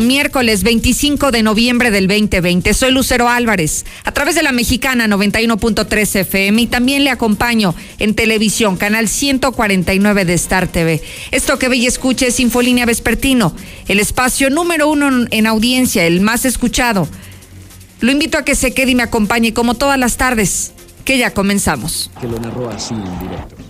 miércoles 25 de noviembre del 2020. Soy Lucero Álvarez, a través de la mexicana 91.3 FM y también le acompaño en televisión, canal 149 de Star TV. Esto que ve y escuche es Infolínea Vespertino, el espacio número uno en audiencia, el más escuchado. Lo invito a que se quede y me acompañe como todas las tardes, que ya comenzamos. Que lo narró así en directo.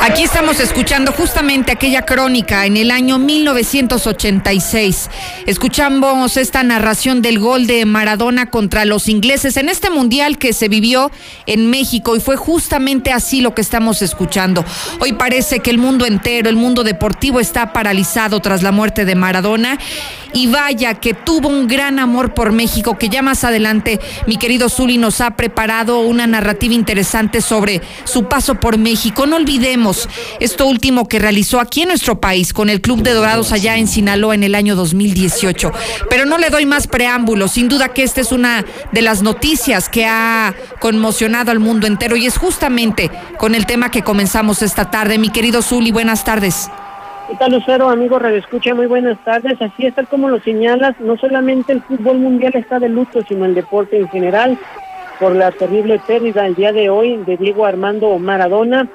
Aquí estamos escuchando justamente aquella crónica en el año 1986. Escuchamos esta narración del gol de Maradona contra los ingleses en este mundial que se vivió en México y fue justamente así lo que estamos escuchando. Hoy parece que el mundo entero, el mundo deportivo está paralizado tras la muerte de Maradona y vaya que tuvo un gran amor por México que ya más adelante mi querido Zuli nos ha preparado una narrativa interesante sobre su paso por México. No olvidemos esto último que realizó aquí en nuestro país con el Club de Dorados allá en Sinaloa en el año 2018. Pero no le doy más preámbulos, sin duda que esta es una de las noticias que ha conmocionado al mundo entero y es justamente con el tema que comenzamos esta tarde. Mi querido Zuli, buenas tardes. ¿Qué tal, Lucero? Amigo Radio Escucha, muy buenas tardes. Así es, tal como lo señalas, no solamente el fútbol mundial está de luto, sino el deporte en general, por la terrible pérdida el día de hoy de Diego Armando Maradona,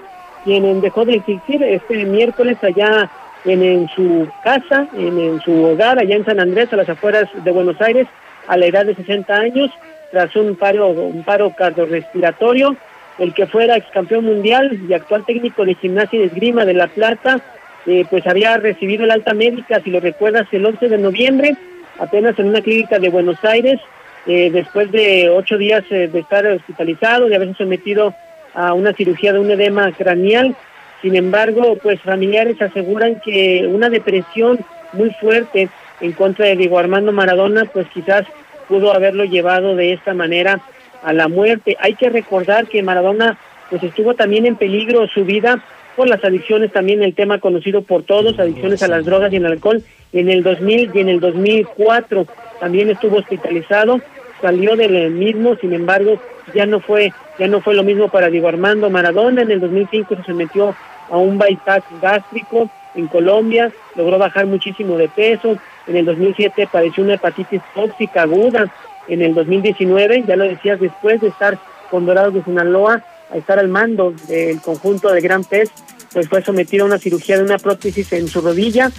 quien dejó de existir este miércoles allá en, su casa, en, su hogar, allá en San Andrés, a las afueras de Buenos Aires, a la edad de 60 años, tras un paro, un paro cardiorrespiratorio. El que fuera ex campeón mundial y actual técnico de gimnasia y esgrima de La Plata, eh, pues había recibido el alta médica, si lo recuerdas, el 11 de noviembre, apenas en una clínica de Buenos Aires, eh, después de ocho días eh, de estar hospitalizado, de haberse sometido a una cirugía de un edema craneal. Sin embargo, pues familiares aseguran que una depresión muy fuerte en contra de Diego Armando Maradona, pues quizás pudo haberlo llevado de esta manera a la muerte. Hay que recordar que Maradona pues estuvo también en peligro su vida por las adicciones, también el tema conocido por todos, adicciones a las drogas y al alcohol, en el 2000 y en el 2004 también estuvo hospitalizado, salió del mismo, sin embargo, ya no fue ya no fue lo mismo para Diego Armando Maradona, en el 2005 se sometió a un bypass gástrico en Colombia, logró bajar muchísimo de peso, en el 2007 padeció una hepatitis tóxica aguda, en el 2019, ya lo decías, después de estar con Dorados de Sinaloa, a estar al mando del conjunto de Gran Pez, pues fue sometido a una cirugía de una prótesis en su rodilla.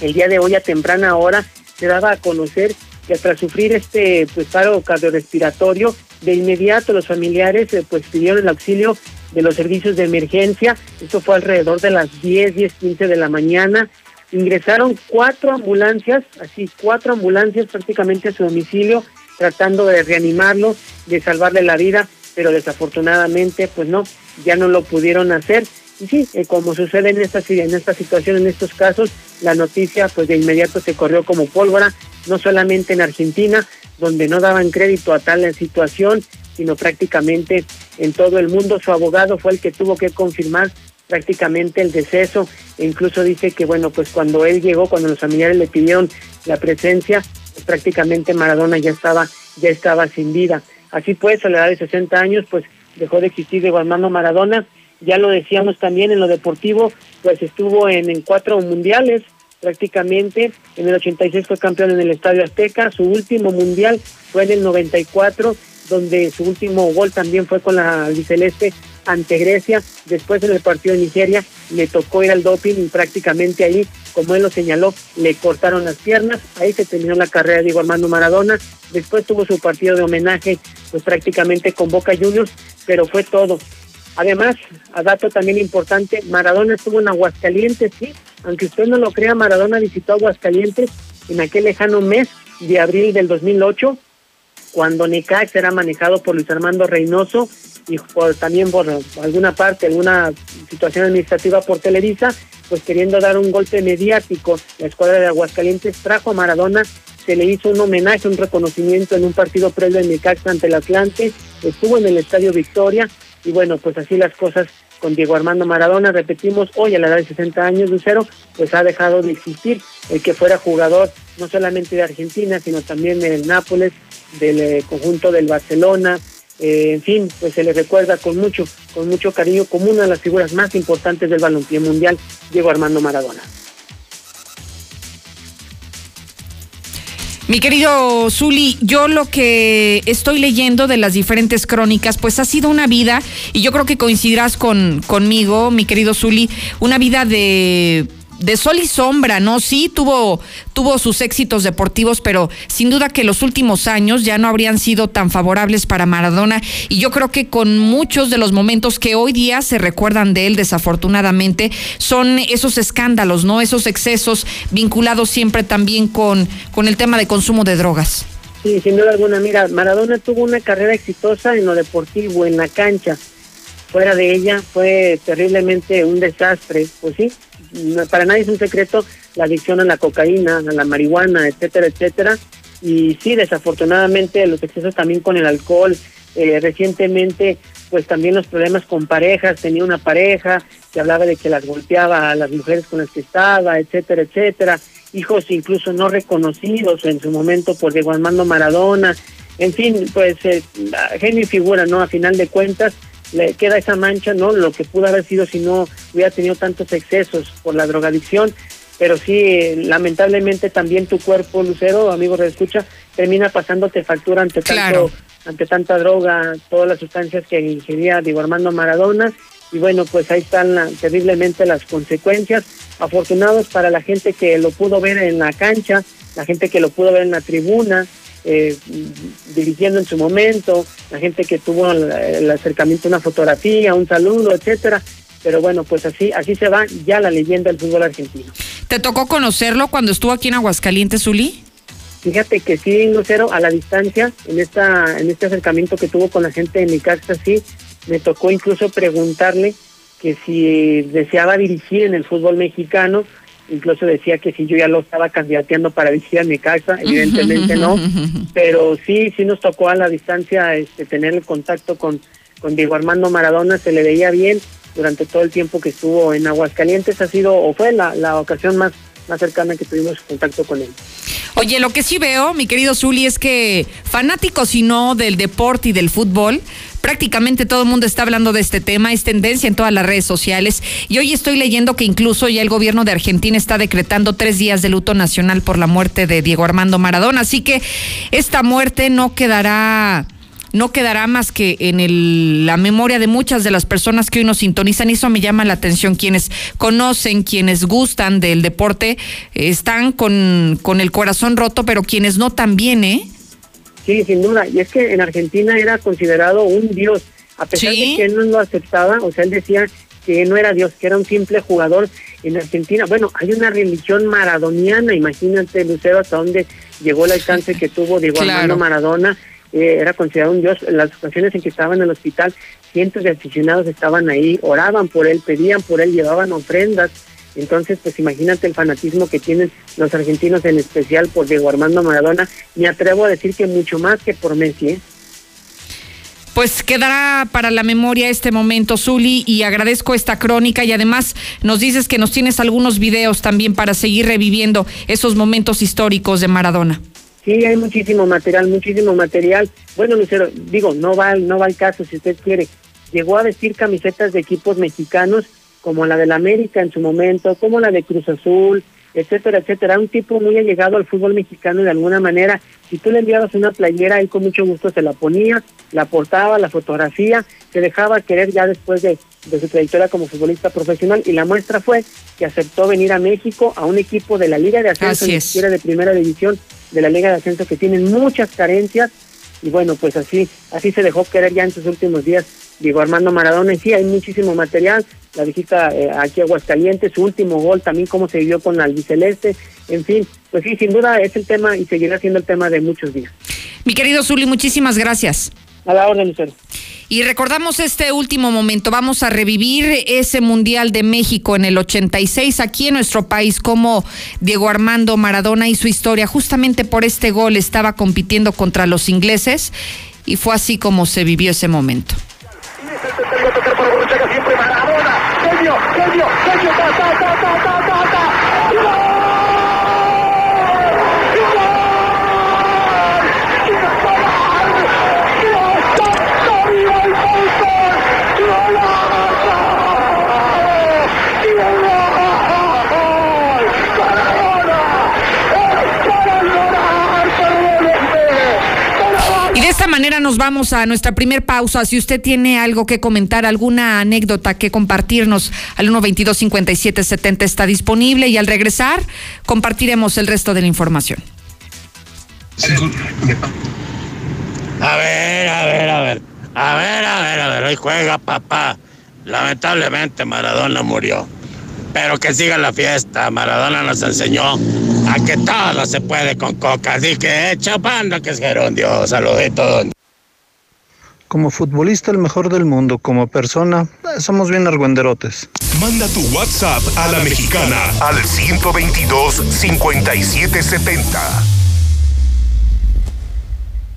El día de hoy a temprana hora se daba a conocer que tras sufrir este pues paro cardiorrespiratorio, de inmediato los familiares eh, pues pidieron el auxilio de los servicios de emergencia. Esto fue alrededor de las 10, 10, 15 de la mañana. Ingresaron cuatro ambulancias, así cuatro ambulancias prácticamente a su domicilio, tratando de reanimarlo, de salvarle la vida pero desafortunadamente pues no, ya no lo pudieron hacer. Y sí, eh, como sucede en esta, en esta situación, en estos casos, la noticia pues de inmediato se corrió como pólvora, no solamente en Argentina, donde no daban crédito a tal situación, sino prácticamente en todo el mundo. Su abogado fue el que tuvo que confirmar prácticamente el deceso e incluso dice que bueno, pues cuando él llegó, cuando los familiares le pidieron la presencia, pues prácticamente Maradona ya estaba ya estaba sin vida. Así pues, a la edad de 60 años, pues dejó de existir Diego Armando Maradona. Ya lo decíamos también en lo deportivo, pues estuvo en, cuatro mundiales prácticamente. En el 86 fue campeón en el Estadio Azteca. Su último mundial fue en el 94, donde su último gol también fue con la albiceleste ante Grecia. Después en el partido de Nigeria le tocó ir al doping y prácticamente ahí, como él lo señaló, le cortaron las piernas. Ahí se terminó la carrera de Diego Armando Maradona. Después tuvo su partido de homenaje, pues prácticamente con Boca Juniors, pero fue todo. Además, a dato también importante, Maradona estuvo en Aguascalientes, sí, aunque usted no lo crea, Maradona visitó Aguascalientes en aquel lejano mes de abril del 2008 cuando Necaxa era manejado por Luis Armando Reynoso y por, también por alguna parte, alguna situación administrativa por Televisa, pues queriendo dar un golpe mediático, la escuadra de Aguascalientes trajo a Maradona, se le hizo un homenaje, un reconocimiento en un partido previo en Necaxa ante el Atlante, estuvo en el Estadio Victoria y bueno, pues así las cosas con Diego Armando Maradona, repetimos, hoy a la edad de 60 años, Lucero, pues ha dejado de existir el que fuera jugador no solamente de Argentina, sino también del Nápoles, del eh, conjunto del Barcelona, eh, en fin, pues se le recuerda con mucho, con mucho cariño como una de las figuras más importantes del balompié mundial, Diego Armando Maradona. Mi querido Zuli, yo lo que estoy leyendo de las diferentes crónicas, pues ha sido una vida, y yo creo que coincidirás con, conmigo, mi querido Zuli, una vida de de sol y sombra, ¿no? Sí, tuvo, tuvo sus éxitos deportivos, pero sin duda que los últimos años ya no habrían sido tan favorables para Maradona. Y yo creo que con muchos de los momentos que hoy día se recuerdan de él, desafortunadamente, son esos escándalos, ¿no? Esos excesos vinculados siempre también con, con el tema de consumo de drogas. Sí, sin duda alguna. Mira, Maradona tuvo una carrera exitosa en lo deportivo, en la cancha. Fuera de ella fue terriblemente un desastre, pues sí, para nadie es un secreto la adicción a la cocaína, a la marihuana, etcétera, etcétera. Y sí, desafortunadamente los excesos también con el alcohol. Eh, recientemente, pues también los problemas con parejas. Tenía una pareja que hablaba de que las golpeaba a las mujeres con las que estaba, etcétera, etcétera. Hijos incluso no reconocidos en su momento por Diego Armando Maradona. En fin, pues eh, genio y figura, ¿no? A final de cuentas, le queda esa mancha, ¿no? Lo que pudo haber sido si no hubiera tenido tantos excesos por la drogadicción, pero sí, lamentablemente también tu cuerpo, Lucero, amigo de escucha, termina pasándote factura ante tanto, ante tanta droga, todas las sustancias que ingería Diego Armando Maradona, y bueno, pues ahí están terriblemente las consecuencias. Afortunados para la gente que lo pudo ver en la cancha, la gente que lo pudo ver en la tribuna, eh, dirigiendo en su momento, la gente que tuvo el, acercamiento a una fotografía, un saludo, etcétera. Pero bueno, pues así, así se va ya la leyenda del fútbol argentino. ¿Te tocó conocerlo cuando estuvo aquí en Aguascalientes, Uli? Fíjate que sí, Lucero, a la distancia, en esta, en este acercamiento que tuvo con la gente de mi casa, sí, me tocó incluso preguntarle que si deseaba dirigir en el fútbol mexicano, incluso decía que si yo ya lo estaba candidateando para visitar mi casa, evidentemente no, pero sí, sí nos tocó a la distancia este, tener el contacto con, con Diego Armando Maradona, se le veía bien durante todo el tiempo que estuvo en Aguascalientes, ha sido o fue la, la ocasión más, más cercana que tuvimos contacto con él. Oye, lo que sí veo, mi querido Zuli, es que fanáticos y no del deporte y del fútbol, prácticamente todo el mundo está hablando de este tema, es tendencia en todas las redes sociales. Y hoy estoy leyendo que incluso ya el gobierno de Argentina está decretando tres días de luto nacional por la muerte de Diego Armando Maradona. Así que esta muerte no quedará no quedará más que en la memoria de muchas de las personas que hoy nos sintonizan. Y eso me llama la atención. Quienes conocen, quienes gustan del deporte, están con, con el corazón roto, pero quienes no también, ¿eh? Sí, sin duda. Y es que en Argentina era considerado un dios, a pesar de que él no lo aceptaba, o sea, él decía que no era dios, que era un simple jugador en Argentina. Bueno, hay una religión maradoniana, imagínate, Lucero, hasta dónde llegó el alcance que tuvo Diego Armando Maradona. Eh, era considerado un dios. En las ocasiones en que estaba en el hospital, cientos de aficionados estaban ahí, oraban por él, pedían por él, llevaban ofrendas. Entonces, pues imagínate el fanatismo que tienen los argentinos, en especial por Diego Armando Maradona. Me atrevo a decir que mucho más que por Messi. ¿eh? Pues quedará para la memoria este momento, Zuli, y agradezco esta crónica y además nos dices que nos tienes algunos videos también para seguir reviviendo esos momentos históricos de Maradona. Sí, hay muchísimo material, muchísimo material. Bueno, Lucero, digo, no va, no va al caso si usted quiere. Llegó a vestir camisetas de equipos mexicanos como la del América en su momento, como la de Cruz Azul, etcétera, etcétera. Un tipo muy allegado al fútbol mexicano de alguna manera. Si tú le enviabas una playera, él con mucho gusto se la ponía, la portaba, la fotografía, se dejaba querer ya después de, de su trayectoria como futbolista profesional. Y la muestra fue que aceptó venir a México a un equipo de la Liga de Ascenso, ni siquiera de primera división, de la Liga de Ascenso, que tienen muchas carencias. Y bueno, pues así, así se dejó querer ya en sus últimos días Diego Armando Maradona. Y sí, hay muchísimo material. La visita eh, aquí a Aguascalientes, su último gol, también cómo se vivió con la albiceleste. En fin, pues sí, sin duda es el tema y seguirá siendo el tema de muchos días. Mi querido Zuli, muchísimas gracias. A la orden, Lucero. Y recordamos este último momento, vamos a revivir ese Mundial de México en el 86 aquí en nuestro país, como Diego Armando Maradona y su historia. Justamente por este gol estaba compitiendo contra los ingleses y fue así como se vivió ese momento. Manera nos vamos a nuestra primer pausa. Si usted tiene algo que comentar, alguna anécdota que compartirnos, al 122 57 70 está disponible y al regresar compartiremos el resto de la información. A ver, a ver, a ver. A ver, a ver, a ver. Hoy juega papá. Lamentablemente Maradona murió. Pero que siga la fiesta. Maradona nos enseñó a que todo se puede con coca. Así que chapando que es gerundio. Saluditos. Como futbolista el mejor del mundo, como persona, eh, somos bien argüenderotes. Manda tu WhatsApp a la mexicana al 122 5770.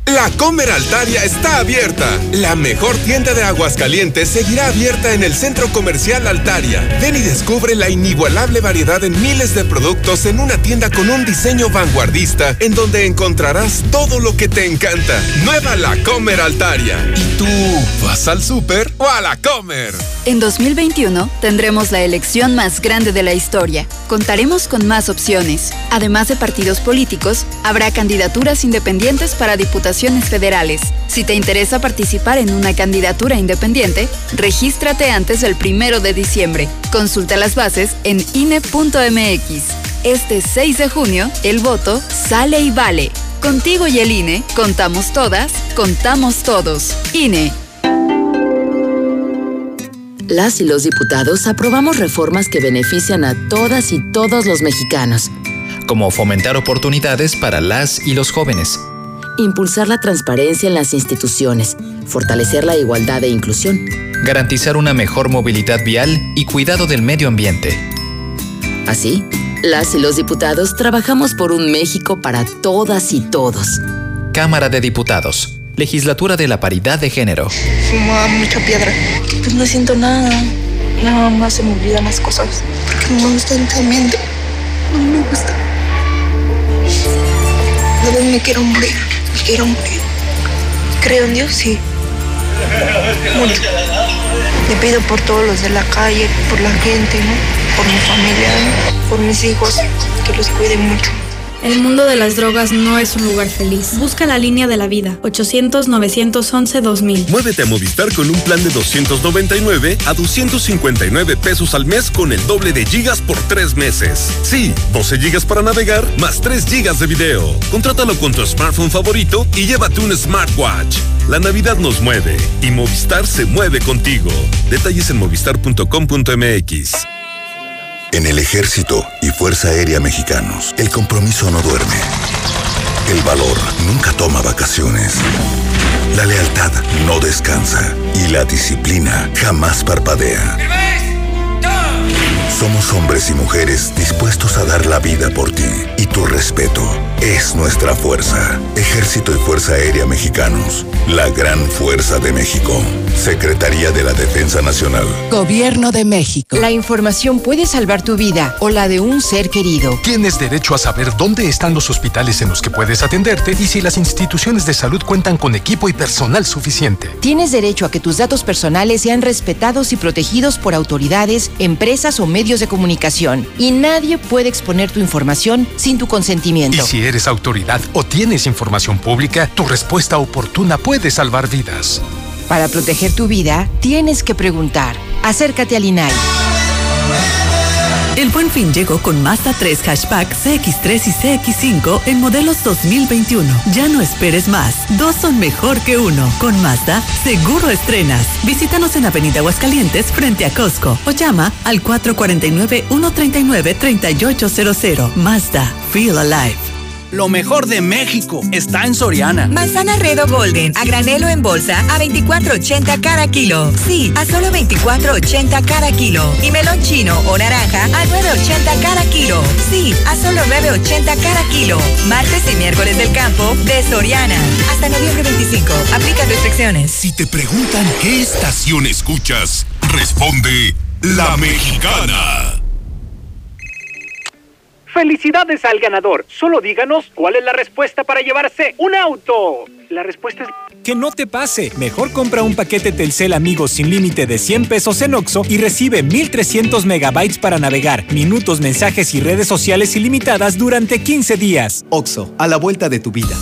La Comer Altaria está abierta. La mejor tienda de Aguascalientes seguirá abierta en el Centro Comercial Altaria. Ven y descubre la inigualable variedad en miles de productos en una tienda con un diseño vanguardista en donde encontrarás todo lo que te encanta. Nueva La Comer Altaria. ¿Y tú vas al súper o a la Comer? En 2021 tendremos la elección más grande de la historia. Contaremos con más opciones. Además de partidos políticos, habrá candidaturas independientes para federales. Si te interesa participar en una candidatura independiente, regístrate antes del primero de diciembre. Consulta las bases en INE.mx. Este 6 de junio, el voto sale y vale. Contigo y el INE, contamos todas, contamos todos. INE. Las y los diputados aprobamos reformas que benefician a todas y todos los mexicanos. Como fomentar oportunidades para las y los jóvenes impulsar la transparencia en las instituciones, fortalecer la igualdad e inclusión, garantizar una mejor movilidad vial y cuidado del medio ambiente. Así, las y los diputados trabajamos por un México para todas y todos. Cámara de Diputados, Legislatura de la Paridad de Género. Fumaba mucha piedra. Pues no siento nada. Nada más se me olvidan las cosas. Porque no me gusta No me gusta. No me quiero morir quiero morir. Creo en Dios, sí. Mucho. Le pido por todos los de la calle, por la gente, ¿no? Por mi familia, por mis hijos, que los cuiden mucho. El mundo de las drogas no es un lugar feliz. Busca la línea de la vida. 800-911-2000. Muévete a Movistar con un plan de 299 a 259 pesos al mes con el doble de gigas por tres meses. Sí, 12 gigas para navegar más 3 gigas de video. Contrátalo con tu smartphone favorito y llévate un smartwatch. La Navidad nos mueve y Movistar se mueve contigo. Detalles en movistar.com.mx. En el Ejército y Fuerza Aérea Mexicanos, el compromiso no duerme. El valor nunca toma vacaciones. La lealtad no descansa y la disciplina jamás parpadea. Somos hombres y mujeres dispuestos a dar la vida por ti y tu respeto es nuestra fuerza. Ejército y Fuerza Aérea Mexicanos, la gran fuerza de México. Secretaría de la Defensa Nacional. Gobierno de México. La información puede salvar tu vida o la de un ser querido. Tienes derecho a saber dónde están los hospitales en los que puedes atenderte y si las instituciones de salud cuentan con equipo y personal suficiente. Tienes derecho a que tus datos personales sean respetados y protegidos por autoridades, empresas o medios de comunicación. Y nadie puede exponer tu información sin tu consentimiento. Y si eres autoridad o tienes información pública, tu respuesta oportuna puede salvar vidas. Para proteger tu vida, tienes que preguntar. Acércate al INAI. El buen fin llegó con Mazda 3 Hatchback CX3 y CX5 en modelos 2021. Ya no esperes más. Dos son mejor que uno. Con Mazda, seguro estrenas. Visítanos en Avenida Aguascalientes frente a Costco o llama al 449-139-3800. Mazda, feel alive. Lo mejor de México está en Soriana. Manzana Redo Golden, a granelo en bolsa, a 24.80 cada kilo. Sí, a solo 24.80 cada kilo. Y melón chino o naranja a 9.80 cada kilo. Sí, a solo 9.80 cada kilo. Martes y miércoles del campo de Soriana. Hasta noviembre 25. Aplica restricciones. Si te preguntan qué estación escuchas, responde La Mexicana. Felicidades al ganador. Solo díganos cuál es la respuesta para llevarse un auto. La respuesta es... Que no te pase. Mejor compra un paquete Telcel Amigos sin límite de 100 pesos en Oxo y recibe 1300 megabytes para navegar, minutos, mensajes y redes sociales ilimitadas durante 15 días. Oxo, a la vuelta de tu vida.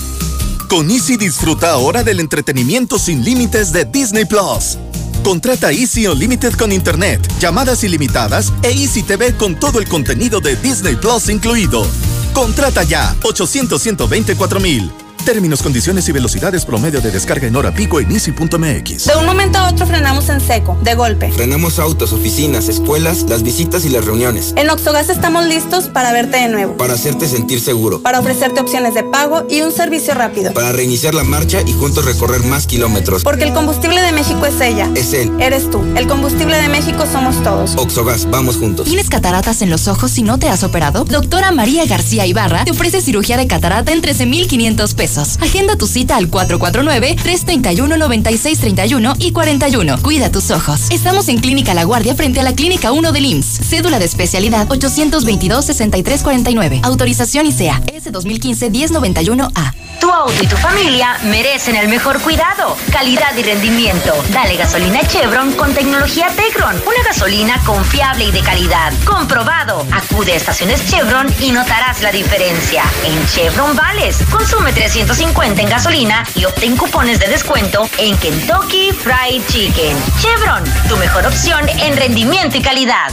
Con Easy disfruta ahora del entretenimiento sin límites de Disney Plus. Contrata Easy Unlimited con Internet, llamadas ilimitadas e Easy TV con todo el contenido de Disney Plus incluido. Contrata ya 800 124 mil. Términos, condiciones y velocidades promedio de descarga en hora pico en easy.mx. De un momento a otro frenamos en seco, de golpe. Frenamos autos, oficinas, escuelas, las visitas y las reuniones. En Oxogas estamos listos para verte de nuevo. Para hacerte sentir seguro. Para ofrecerte opciones de pago y un servicio rápido. Para reiniciar la marcha y juntos recorrer más kilómetros. Porque el combustible de México es ella. Es él. Eres tú. El combustible de México somos todos. Oxogas, vamos juntos. ¿Tienes cataratas en los ojos y no te has operado? Doctora María García Ibarra te ofrece cirugía de catarata en 13,500 pesos. Agenda tu cita al 449-331-9631 y 41. Cuida tus ojos. Estamos en Clínica La Guardia frente a la Clínica 1 del IMSS. Cédula de especialidad 822-6349. Autorización ICEA S 2015-1091A. Tu auto y tu familia merecen el mejor cuidado, calidad y rendimiento. Dale gasolina Chevron con tecnología Tecron. Una gasolina confiable y de calidad. Comprobado. Acude a estaciones Chevron y notarás la diferencia. En Chevron Vales, consume 350 en gasolina y obtén cupones de descuento en Kentucky Fried Chicken. Chevron, tu mejor opción en rendimiento y calidad.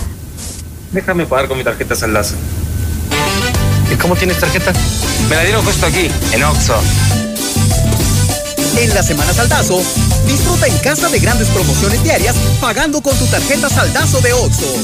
Déjame pagar con mi tarjeta Saldazo. ¿Y cómo tienes tarjeta? Me la dieron justo aquí, en Oxxo. En la Semana Saldazo, disfruta en casa de grandes promociones diarias pagando con tu tarjeta Saldazo de Oxxo.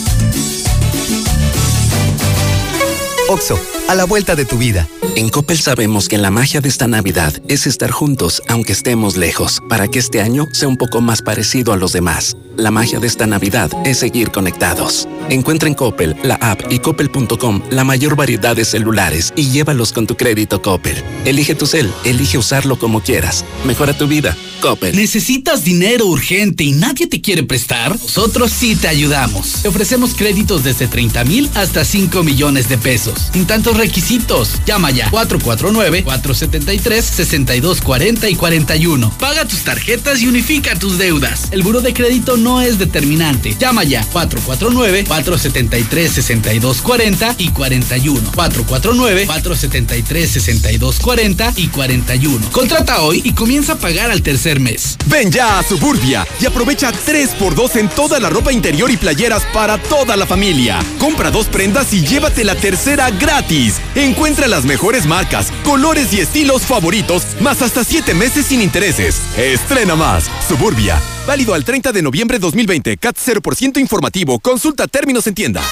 Oxo, a la vuelta de tu vida. En Coppel sabemos que la magia de esta Navidad es estar juntos, aunque estemos lejos, para que este año sea un poco más parecido a los demás. La magia de esta Navidad es seguir conectados. Encuentra en Coppel, la app y coppel.com la mayor variedad de celulares y llévalos con tu crédito Coppel. Elige tu cel, elige usarlo como quieras. Mejora tu vida. Coppel. ¿Necesitas dinero urgente y nadie te quiere prestar? Nosotros sí te ayudamos. Te ofrecemos créditos desde 30 mil hasta 5 millones de pesos. Sin tantos requisitos. Llama ya 449-473-6240 y 41. Paga tus tarjetas y unifica tus deudas. El buro de crédito no es determinante. Llama ya 449-473-6240 y 41. 449-473-6240 y 41. Contrata hoy y comienza a pagar al tercer mes. Ven ya a Suburbia y aprovecha 3x2 en toda la ropa interior y playeras para toda la familia. Compra dos prendas y llévate la tercera gratis. Encuentra las mejores marcas, colores y estilos favoritos, más hasta 7 meses sin intereses. Estrena más. Suburbia. Válido al 30 de noviembre 2020. CAT 0% informativo. Consulta términos en tienda.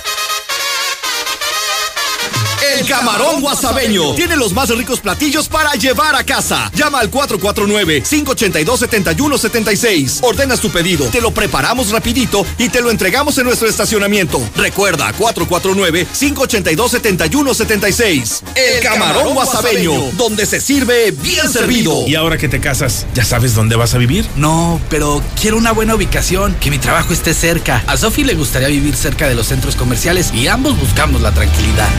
El Camarón Guasabeño tiene los más ricos platillos para llevar a casa. Llama al 449-582-7176. Ordenas tu pedido, te lo preparamos rapidito y te lo entregamos en nuestro estacionamiento. Recuerda, 449-582-7176. El Camarón Guasabeño, donde se sirve bien servido. ¿Y ahora que te casas, ya sabes dónde vas a vivir? No, pero quiero una buena ubicación, que mi trabajo esté cerca. A Sofi le gustaría vivir cerca de los centros comerciales y ambos buscamos la tranquilidad.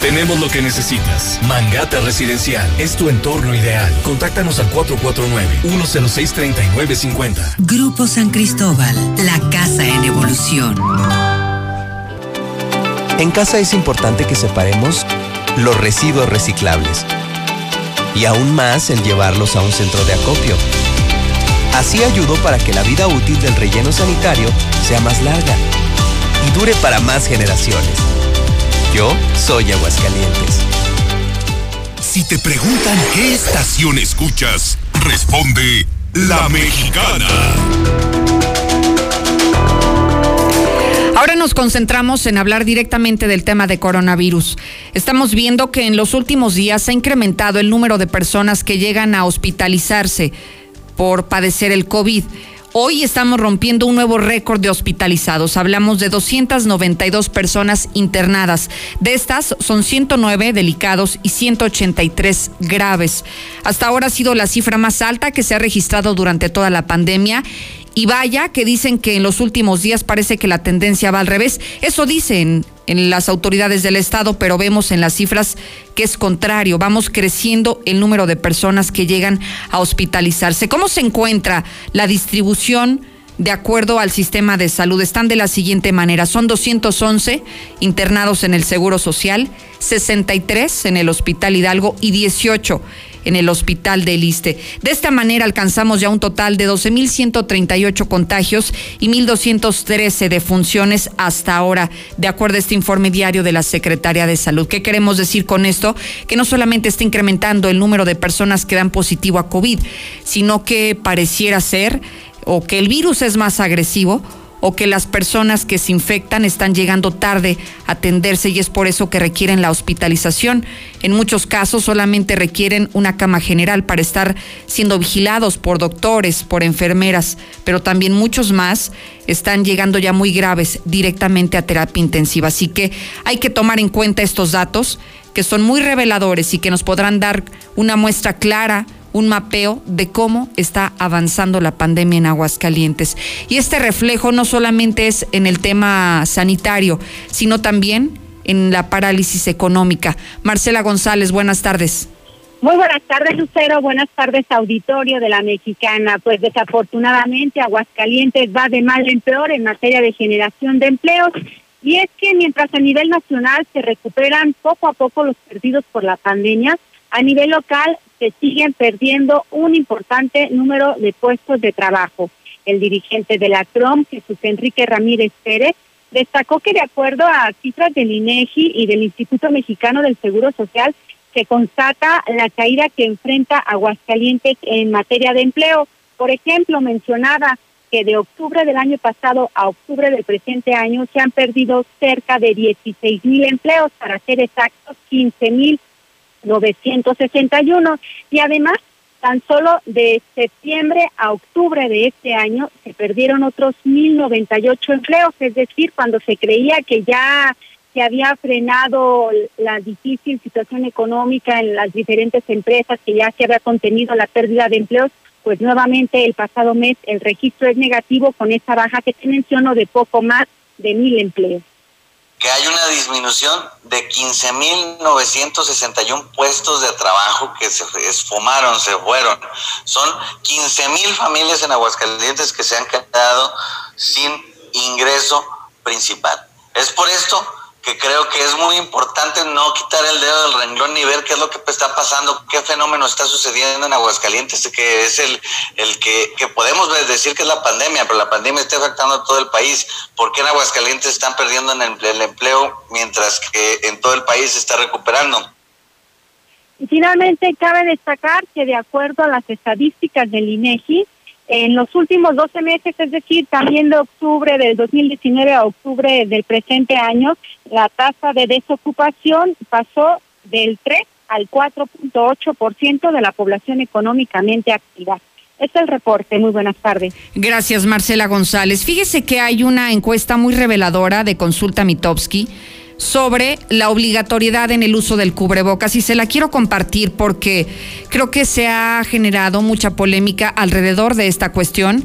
Tenemos lo que necesitas. Mangata Residencial es tu entorno ideal. Contáctanos al 449-106-3950. Grupo San Cristóbal, la casa en evolución. En casa es importante que separemos los residuos reciclables y aún más el llevarlos a un centro de acopio. Así ayudo para que la vida útil del relleno sanitario sea más larga y dure para más generaciones. Yo soy Aguascalientes. Si te preguntan qué estación escuchas, responde La Mexicana. Ahora nos concentramos en hablar directamente del tema de coronavirus. Estamos viendo que en los últimos días se ha incrementado el número de personas que llegan a hospitalizarse por padecer el COVID. Hoy estamos rompiendo un nuevo récord de hospitalizados. Hablamos de 292 personas internadas. De estas son 109 delicados y 183 graves. Hasta ahora ha sido la cifra más alta que se ha registrado durante toda la pandemia y vaya que dicen que en los últimos días parece que la tendencia va al revés. Eso dicen en las autoridades del Estado, pero vemos en las cifras que es contrario. Vamos creciendo el número de personas que llegan a hospitalizarse. ¿Cómo se encuentra la distribución? De acuerdo al sistema de salud. Están de la siguiente manera. Son 211 internados en el Seguro Social, 63 en el Hospital Hidalgo y 18 en el Hospital del Iste. De esta manera alcanzamos ya un total de 12.138 contagios y 1.213 defunciones hasta ahora, de acuerdo a este informe diario de la Secretaría de Salud. ¿Qué queremos decir con esto? Que no solamente está incrementando el número de personas que dan positivo a COVID, sino que pareciera ser o que el virus es más agresivo o que las personas que se infectan están llegando tarde a atenderse y es por eso que requieren la hospitalización. En muchos casos solamente requieren una cama general para estar siendo vigilados por doctores, por enfermeras, pero también muchos más están llegando ya muy graves directamente a terapia intensiva. Así que hay que tomar en cuenta estos datos que son muy reveladores y que nos podrán dar una muestra clara un mapeo de cómo está avanzando la pandemia en Aguascalientes. Y este reflejo no solamente es en el tema sanitario, sino también en la parálisis económica. Marcela González, buenas tardes. Muy buenas tardes, Lucero. Buenas tardes, auditorio de la Mexicana. Pues desafortunadamente Aguascalientes va de mal en peor en materia de generación de empleos. Y es que mientras a nivel nacional se recuperan poco a poco los perdidos por la pandemia, a nivel local se siguen perdiendo un importante número de puestos de trabajo. El dirigente de la CROM, Jesús Enrique Ramírez Pérez, destacó que de acuerdo a cifras del INEGI y del Instituto Mexicano del Seguro Social, se constata la caída que enfrenta Aguascalientes en materia de empleo. Por ejemplo, mencionaba que de octubre del año pasado a octubre del presente año se han perdido cerca de 16 mil empleos, para ser exactos, 15 mil 961 y además tan solo de septiembre a octubre de este año se perdieron otros 1098 empleos, es decir, cuando se creía que ya se había frenado la difícil situación económica en las diferentes empresas, que ya se había contenido la pérdida de empleos, pues nuevamente el pasado mes el registro es negativo con esa baja que te menciono de poco más de mil empleos que hay una disminución de 15.961 puestos de trabajo que se esfumaron, se fueron. Son 15.000 familias en Aguascalientes que se han quedado sin ingreso principal. Es por esto que creo que es muy importante no quitar el dedo del renglón ni ver qué es lo que está pasando, qué fenómeno está sucediendo en Aguascalientes, que es el, el que, que podemos decir que es la pandemia, pero la pandemia está afectando a todo el país. ¿Por qué en Aguascalientes están perdiendo en el, el empleo mientras que en todo el país se está recuperando? Y finalmente cabe destacar que de acuerdo a las estadísticas del INEGI, en los últimos 12 meses, es decir, también de octubre del 2019 a octubre del presente año, la tasa de desocupación pasó del 3 al 4.8% de la población económicamente activa. Este es el reporte. Muy buenas tardes. Gracias, Marcela González. Fíjese que hay una encuesta muy reveladora de Consulta Mitowski sobre la obligatoriedad en el uso del cubrebocas y se la quiero compartir porque creo que se ha generado mucha polémica alrededor de esta cuestión.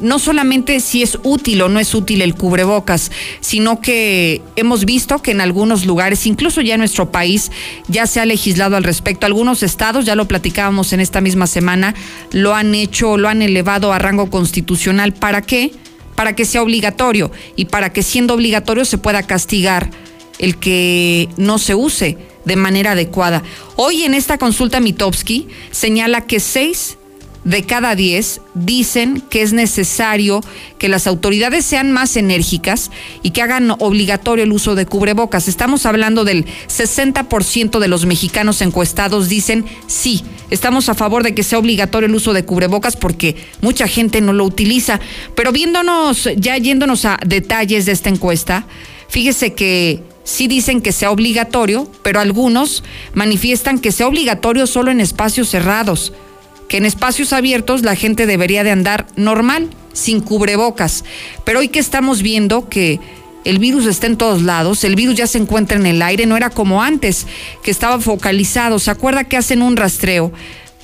No solamente si es útil o no es útil el cubrebocas, sino que hemos visto que en algunos lugares, incluso ya en nuestro país, ya se ha legislado al respecto. Algunos estados, ya lo platicábamos en esta misma semana, lo han hecho, lo han elevado a rango constitucional. ¿Para qué? Para que sea obligatorio y para que siendo obligatorio se pueda castigar el que no se use de manera adecuada. Hoy en esta consulta Mitowski señala que seis de cada 10 dicen que es necesario que las autoridades sean más enérgicas y que hagan obligatorio el uso de cubrebocas. Estamos hablando del 60% de los mexicanos encuestados dicen sí, estamos a favor de que sea obligatorio el uso de cubrebocas porque mucha gente no lo utiliza. Pero viéndonos, ya yéndonos a detalles de esta encuesta, fíjese que sí dicen que sea obligatorio, pero algunos manifiestan que sea obligatorio solo en espacios cerrados que en espacios abiertos la gente debería de andar normal, sin cubrebocas. Pero hoy que estamos viendo que el virus está en todos lados, el virus ya se encuentra en el aire, no era como antes, que estaba focalizado. ¿Se acuerda que hacen un rastreo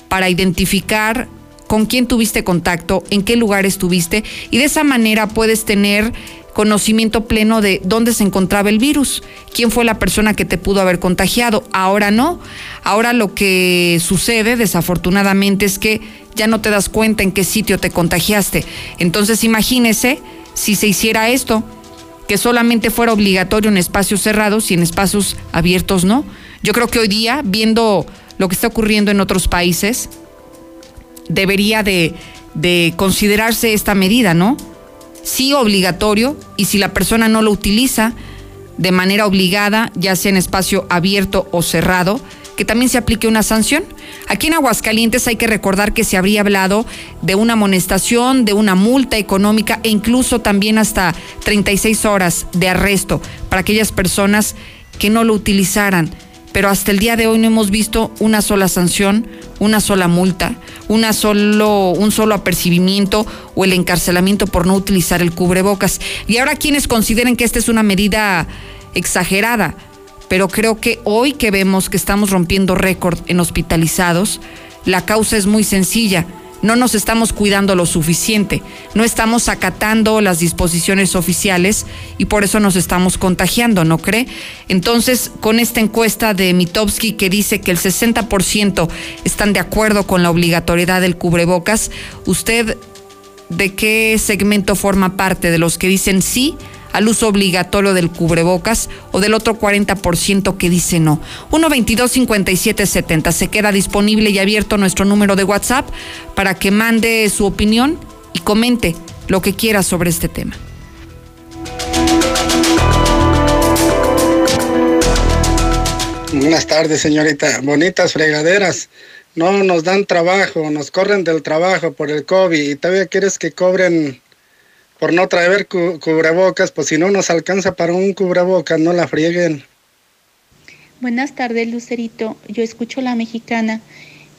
para identificar con quién tuviste contacto, en qué lugar estuviste? Y de esa manera puedes tener conocimiento pleno de dónde se encontraba el virus, quién fue la persona que te pudo haber contagiado. Ahora no. Ahora lo que sucede, desafortunadamente, es que ya no te das cuenta en qué sitio te contagiaste. Entonces imagínese si se hiciera esto, que solamente fuera obligatorio en espacios cerrados y en espacios abiertos no. Yo creo que hoy día, viendo lo que está ocurriendo en otros países, debería de, de considerarse esta medida, ¿no? Sí obligatorio y si la persona no lo utiliza de manera obligada, ya sea en espacio abierto o cerrado, que también se aplique una sanción. Aquí en Aguascalientes hay que recordar que se habría hablado de una amonestación, de una multa económica e incluso también hasta 36 horas de arresto para aquellas personas que no lo utilizaran pero hasta el día de hoy no hemos visto una sola sanción, una sola multa, una solo, un solo apercibimiento o el encarcelamiento por no utilizar el cubrebocas. Y ahora quienes consideren que esta es una medida exagerada, pero creo que hoy que vemos que estamos rompiendo récord en hospitalizados, la causa es muy sencilla no nos estamos cuidando lo suficiente, no estamos acatando las disposiciones oficiales y por eso nos estamos contagiando, ¿no cree? Entonces, con esta encuesta de Mitowski que dice que el 60% están de acuerdo con la obligatoriedad del cubrebocas, ¿usted de qué segmento forma parte? ¿De los que dicen sí? Al uso obligatorio del cubrebocas o del otro 40% que dice no. 122-5770. Se queda disponible y abierto nuestro número de WhatsApp para que mande su opinión y comente lo que quiera sobre este tema. Buenas tardes, señorita. Bonitas fregaderas. No nos dan trabajo, nos corren del trabajo por el COVID y todavía quieres que cobren por no traer cubrebocas, pues si no nos alcanza para un cubrebocas, no la frieguen. Buenas tardes, Lucerito. Yo escucho la mexicana.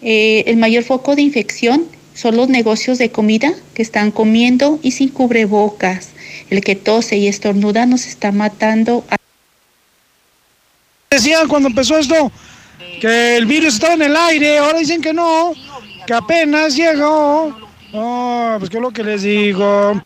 Eh, el mayor foco de infección son los negocios de comida que están comiendo y sin cubrebocas. El que tose y estornuda nos está matando. Decían cuando empezó esto que el virus estaba en el aire, ahora dicen que no, que apenas llegó. No, pues qué es lo que les digo.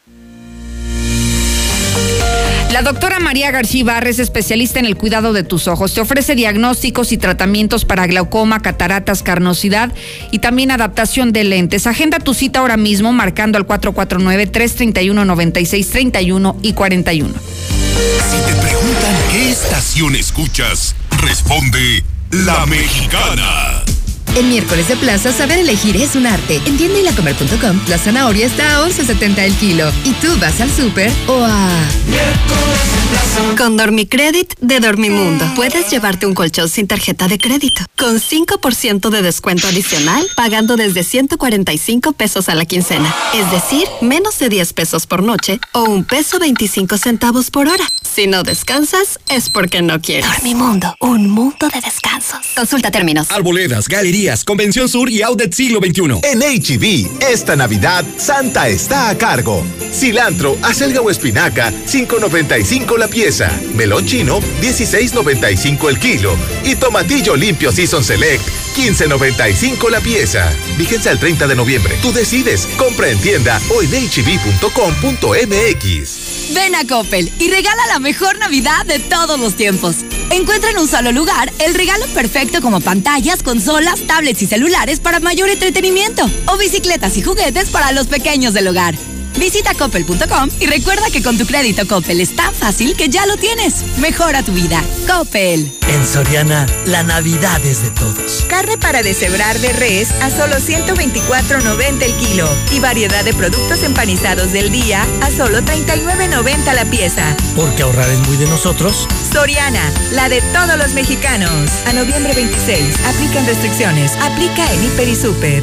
La doctora María García Ibarra es especialista en el cuidado de tus ojos. Te ofrece diagnósticos y tratamientos para glaucoma, cataratas, carnosidad y también adaptación de lentes. Agenda tu cita ahora mismo marcando al 449-331-9631 y 41. Si te preguntan qué estación escuchas, responde La Mexicana. En miércoles de plaza, saber elegir es un arte. En tiendaylacomer.com, la zanahoria está a 11.70 el kilo. Y tú vas al súper o a... Con Dormicredit de Dormimundo, puedes llevarte un colchón sin tarjeta de crédito. Con 5% de descuento adicional, pagando desde 145 pesos a la quincena. Es decir, menos de 10 pesos por noche o un peso 25 centavos por hora. Si no descansas, es porque no quieres. Dormimundo, un mundo de descansos. Consulta términos. Arboledas, galerías Convención Sur y Outlet Siglo XXI. En HB, e esta Navidad, Santa está a cargo. Cilantro, acelga o espinaca, 5.95 la pieza. Melón chino, 16.95 el kilo. Y tomatillo limpio Season Select, 15.95 la pieza. Fíjense al 30 de noviembre. Tú decides. Compra en tienda o en hb.com.mx. Ven a Coppel y regala la mejor Navidad de todos los tiempos. Encuentra en un solo lugar el regalo perfecto como pantallas, consolas, tablets y celulares para mayor entretenimiento o bicicletas y juguetes para los pequeños del hogar. Visita coppel.com y recuerda que con tu crédito Coppel es tan fácil que ya lo tienes. Mejora tu vida. Coppel. En Soriana, la Navidad es de todos. Carne para deshebrar de res a solo 124.90 el kilo y variedad de productos empanizados del día a solo 39.90 la pieza. Porque ahorrar es muy de nosotros. Soriana, la de todos los mexicanos. A noviembre 26, aplican restricciones. Aplica en Hiper y Super.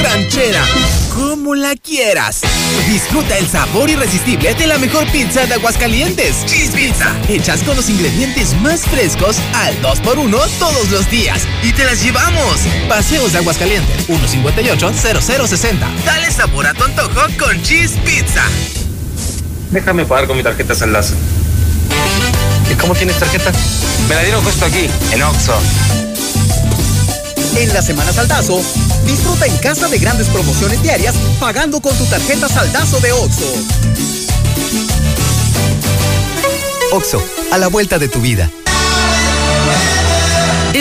Ranchera. Como la quieras. Disfruta el sabor irresistible de la mejor pizza de Aguascalientes. Cheese Pizza. Hechas con los ingredientes más frescos al 2x1 todos los días. Y te las llevamos. Paseos de Aguascalientes. 158-0060. Dale sabor a tu antojo con Cheese Pizza. Déjame pagar con mi tarjeta Saldazo. ¿Y cómo tienes tarjeta? Me la dieron justo aquí, en Oxxo. En la Semana Saldazo, disfruta en casa de grandes promociones diarias pagando con tu tarjeta Saldazo de OXO. OXO, a la vuelta de tu vida.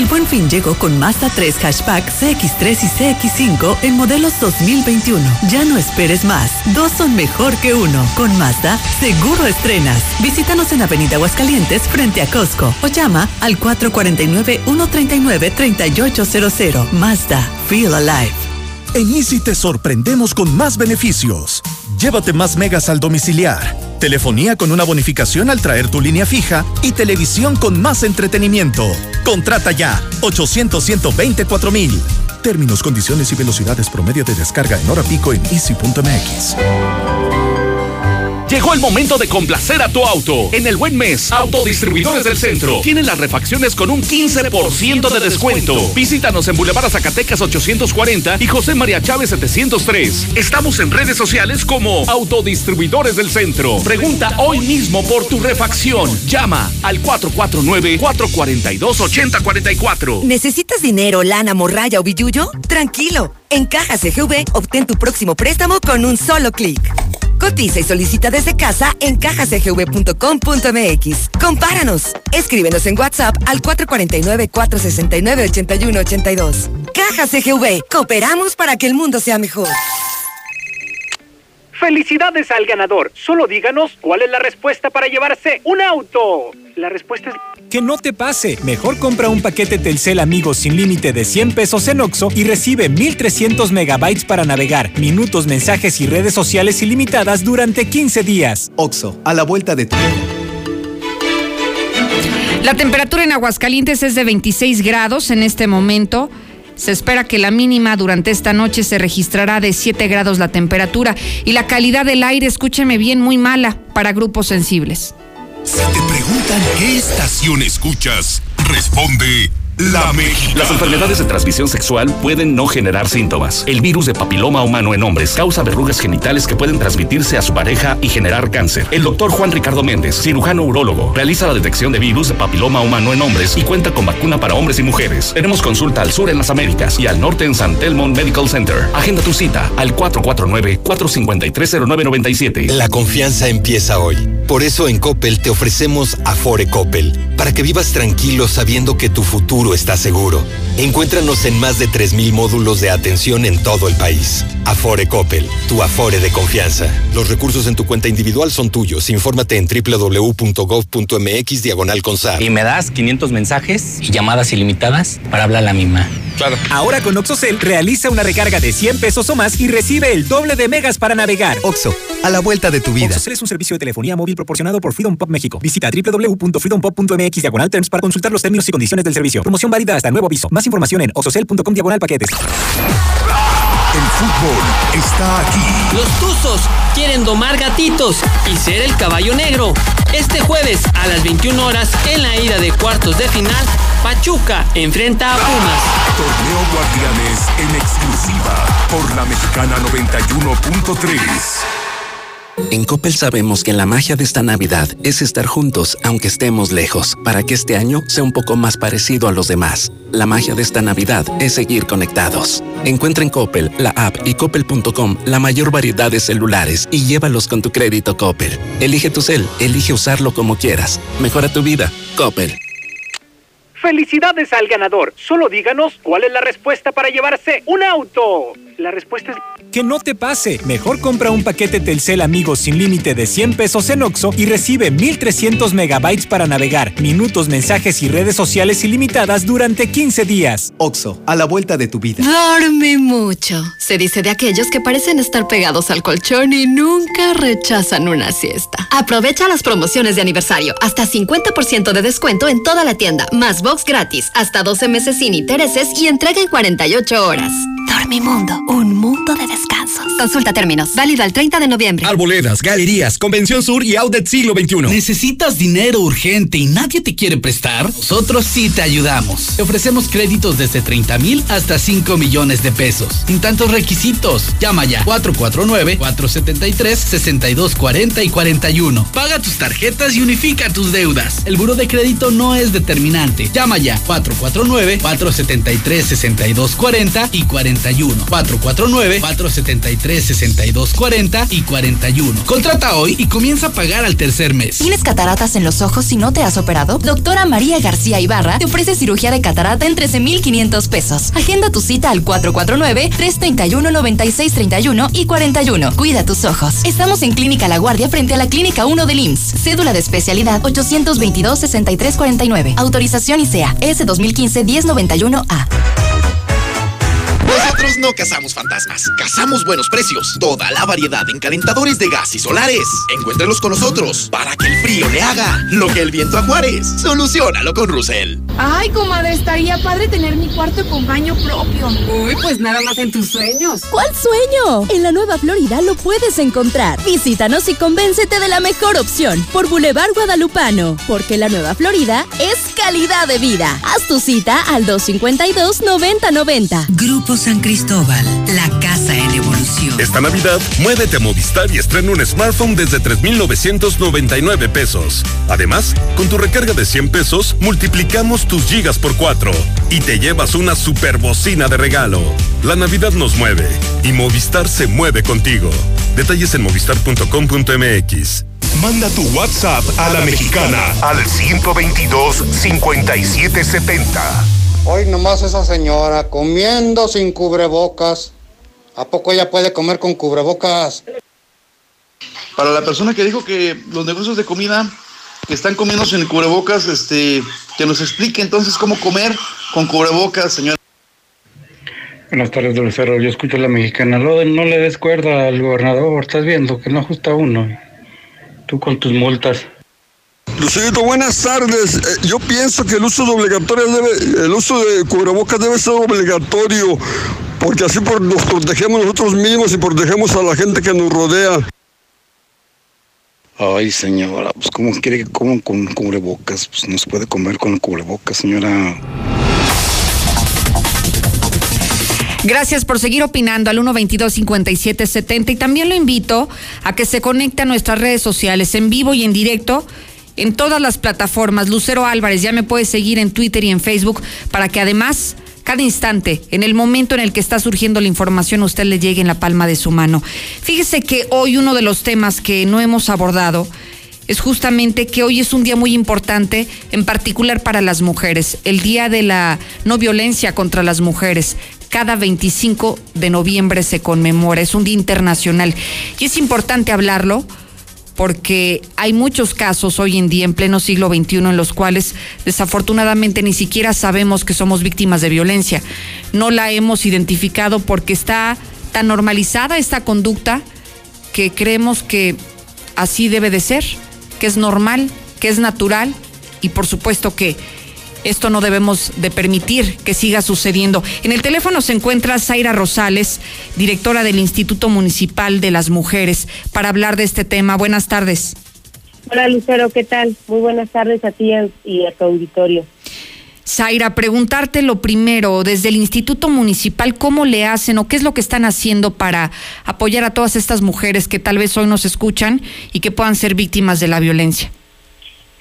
El buen fin llegó con Mazda 3 Hatchback CX3 y CX5 en modelos 2021. Ya no esperes más. Dos son mejor que uno. Con Mazda, seguro estrenas. Visítanos en Avenida Aguascalientes frente a Costco o llama al 449-139-3800. Mazda, feel alive. En Easy te sorprendemos con más beneficios. Llévate más megas al domiciliar, telefonía con una bonificación al traer tu línea fija y televisión con más entretenimiento. Contrata ya 800 124 mil. Términos, condiciones y velocidades promedio de descarga en hora pico en easy.mx. Llegó el momento de complacer a tu auto. En el buen mes, Autodistribuidores del Centro tienen las refacciones con un 15% de descuento. Visítanos en Boulevard Zacatecas 840 y José María Chávez 703. Estamos en redes sociales como Autodistribuidores del Centro. Pregunta hoy mismo por tu refacción. Llama al 449-442-8044. ¿Necesitas dinero, lana, morralla o billuyo? Tranquilo. En Caja CGV, obtén tu próximo préstamo con un solo clic. Cotiza y solicita desde casa en cajasgv.com.mx. Compáranos. Escríbenos en WhatsApp al 449-469-8182. Caja CGV. Cooperamos para que el mundo sea mejor. ¡Felicidades al ganador! Solo díganos cuál es la respuesta para llevarse un auto. La respuesta es... Que no te pase. Mejor compra un paquete Telcel Amigos sin límite de 100 pesos en Oxo y recibe 1300 megabytes para navegar, minutos, mensajes y redes sociales ilimitadas durante 15 días. Oxo, a la vuelta de tu La temperatura en Aguascalientes es de 26 grados en este momento. Se espera que la mínima durante esta noche se registrará de 7 grados la temperatura y la calidad del aire, escúcheme bien, muy mala para grupos sensibles. Si te preguntan qué estación escuchas, responde la Mexicana. Las enfermedades de transmisión sexual pueden no generar síntomas. El virus de papiloma humano en hombres causa verrugas genitales que pueden transmitirse a su pareja y generar cáncer. El doctor Juan Ricardo Méndez, cirujano urólogo, realiza la detección de virus de papiloma humano en hombres y cuenta con vacuna para hombres y mujeres. Tenemos consulta al sur en las Américas y al norte en San Telmo Medical Center. Agenda tu cita al 449-453-0997. La confianza empieza hoy. Por eso en Coppel te ofrecemos Afore Coppel, para que vivas tranquilo sabiendo que tu futuro está seguro. Encuéntranos en más de 3.000 módulos de atención en todo el país. Afore Coppel, tu Afore de confianza. Los recursos en tu cuenta individual son tuyos. Infórmate en www.gov.mx diagonal Y me das 500 mensajes y llamadas ilimitadas para hablar a la misma. Claro. Ahora con OxoCell realiza una recarga de 100 pesos o más y recibe el doble de megas para navegar. Oxo, a la vuelta de tu vida. OxoCell es un servicio de telefonía móvil proporcionado por Freedom Pop México. Visita www.freedompop.mx diagonal terms para consultar los términos y condiciones del servicio. Promoción válida hasta nuevo aviso. Más información en oxocell.com diagonal paquetes. El fútbol está aquí. Los Tuzos quieren domar gatitos y ser el caballo negro. Este jueves a las 21 horas en la ida de cuartos de final, Pachuca enfrenta a Pumas. Torneo Guardianes en exclusiva por la Mexicana 91.3. En Coppel sabemos que la magia de esta Navidad es estar juntos aunque estemos lejos, para que este año sea un poco más parecido a los demás. La magia de esta Navidad es seguir conectados. Encuentra en Coppel, la app y coppel.com la mayor variedad de celulares y llévalos con tu crédito Coppel. Elige tu cel, elige usarlo como quieras. Mejora tu vida. Coppel. Felicidades al ganador. Solo díganos cuál es la respuesta para llevarse un auto. La respuesta es... Que no te pase. Mejor compra un paquete Telcel Amigos sin límite de 100 pesos en Oxo y recibe 1300 megabytes para navegar, minutos, mensajes y redes sociales ilimitadas durante 15 días. Oxo, a la vuelta de tu vida. Dorme mucho. Se dice de aquellos que parecen estar pegados al colchón y nunca rechazan una siesta. Aprovecha las promociones de aniversario. Hasta 50% de descuento en toda la tienda. Más box gratis. Hasta 12 meses sin intereses y entrega en 48 horas. Dormimundo, un mundo de descansos. Consulta términos. Válido al 30 de noviembre. Arboledas, galerías, Convención Sur y Outlet Siglo XXI. ¿Necesitas dinero urgente y nadie te quiere prestar? Nosotros sí te ayudamos. Te ofrecemos créditos desde 30 mil hasta 5 millones de pesos. Sin tantos requisitos. Llama ya 449-473-6240 y 41. Paga tus tarjetas y unifica tus deudas. El buro de crédito no es determinante. Llama ya 449-473-6240 y 41. 449-473-6240 y 41. Contrata hoy y comienza a pagar al tercer mes. ¿Tienes cataratas en los ojos y no te has operado? Doctora María García Ibarra te ofrece cirugía de catarata en 13,500 pesos. Agenda tu cita al 449-331-9631 y 41. Cuida tus ojos. Estamos en Clínica La Guardia frente a la Clínica 1 del IMSS. Cédula de especialidad 822-6349. Autorización ICEA S 2015-1091A. Nosotros no cazamos fantasmas, cazamos buenos precios. Toda la variedad en calentadores de gas y solares. Encuéntrelos con nosotros para que el frío le haga lo que el viento a Juárez. Solucionalo con Russell. Ay, comadre, estaría padre tener mi cuarto con baño propio. Uy, pues nada más en tus sueños. ¿Cuál sueño? En la Nueva Florida lo puedes encontrar. Visítanos y convéncete de la mejor opción por Boulevard Guadalupano. Porque la Nueva Florida es calidad de vida. Haz tu cita al 252-9090. Grupo San Cristóbal, la casa en evolución. Esta Navidad, muévete a Movistar y estrena un smartphone desde 3,999 pesos. Además, con tu recarga de 100 pesos, multiplicamos tus gigas por 4 y te llevas una super bocina de regalo. La Navidad nos mueve y Movistar se mueve contigo. Detalles en movistar.com.mx. Manda tu WhatsApp a la mexicana al 122 5770. Hoy nomás esa señora comiendo sin cubrebocas. ¿A poco ella puede comer con cubrebocas? Para la persona que dijo que los negocios de comida que están comiendo sin cubrebocas, este, que nos explique entonces cómo comer con cubrebocas, señora. Buenas tardes, Lucero. Yo escucho a la mexicana. No, no le des cuerda al gobernador. Estás viendo que no ajusta uno. Tú con tus multas. Lucerito, buenas tardes. Eh, yo pienso que el uso de obligatorio debe, el uso de cubrebocas debe ser obligatorio, porque así por, nos protegemos nosotros mismos y protegemos a la gente que nos rodea. Ay, señora, pues ¿cómo quiere que coman con cubrebocas? Pues no se puede comer con cubrebocas, señora. Gracias por seguir opinando al 122-5770 y también lo invito a que se conecte a nuestras redes sociales en vivo y en directo en todas las plataformas. Lucero Álvarez, ya me puede seguir en Twitter y en Facebook para que además cada instante, en el momento en el que está surgiendo la información, usted le llegue en la palma de su mano. Fíjese que hoy uno de los temas que no hemos abordado es justamente que hoy es un día muy importante, en particular para las mujeres, el Día de la No Violencia contra las Mujeres. Cada 25 de noviembre se conmemora, es un día internacional. Y es importante hablarlo porque hay muchos casos hoy en día, en pleno siglo XXI, en los cuales desafortunadamente ni siquiera sabemos que somos víctimas de violencia. No la hemos identificado porque está tan normalizada esta conducta que creemos que así debe de ser, que es normal, que es natural y por supuesto que esto no debemos de permitir que siga sucediendo. En el teléfono se encuentra Zaira Rosales, directora del Instituto Municipal de las Mujeres, para hablar de este tema. Buenas tardes. Hola Lucero, ¿qué tal? Muy buenas tardes a ti y a tu auditorio. Zaira, preguntarte lo primero, desde el Instituto Municipal, ¿cómo le hacen o qué es lo que están haciendo para apoyar a todas estas mujeres que tal vez hoy nos escuchan y que puedan ser víctimas de la violencia?